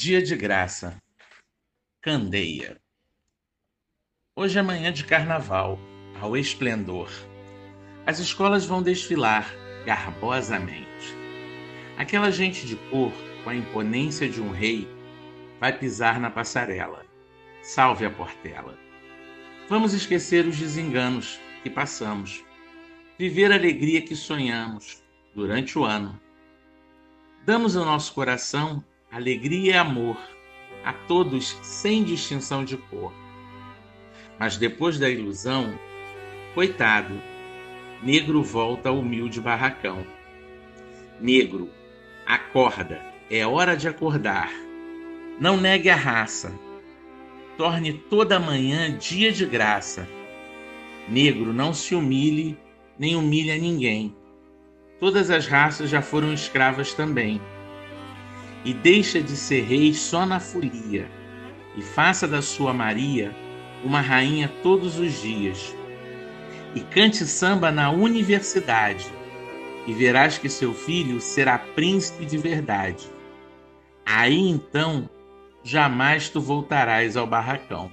Dia de graça. Candeia. Hoje é manhã de carnaval, ao esplendor. As escolas vão desfilar garbosamente. Aquela gente de cor, com a imponência de um rei, vai pisar na passarela. Salve a Portela. Vamos esquecer os desenganos que passamos. Viver a alegria que sonhamos durante o ano. Damos ao nosso coração alegria e amor a todos sem distinção de cor. Mas depois da ilusão, coitado, negro volta ao humilde barracão. Negro, acorda, é hora de acordar. Não negue a raça, torne toda manhã dia de graça. Negro, não se humilhe, nem humilhe a ninguém. Todas as raças já foram escravas também e deixa de ser rei só na folia, e faça da sua Maria uma rainha todos os dias. E cante samba na universidade, e verás que seu filho será príncipe de verdade. Aí então jamais tu voltarás ao barracão.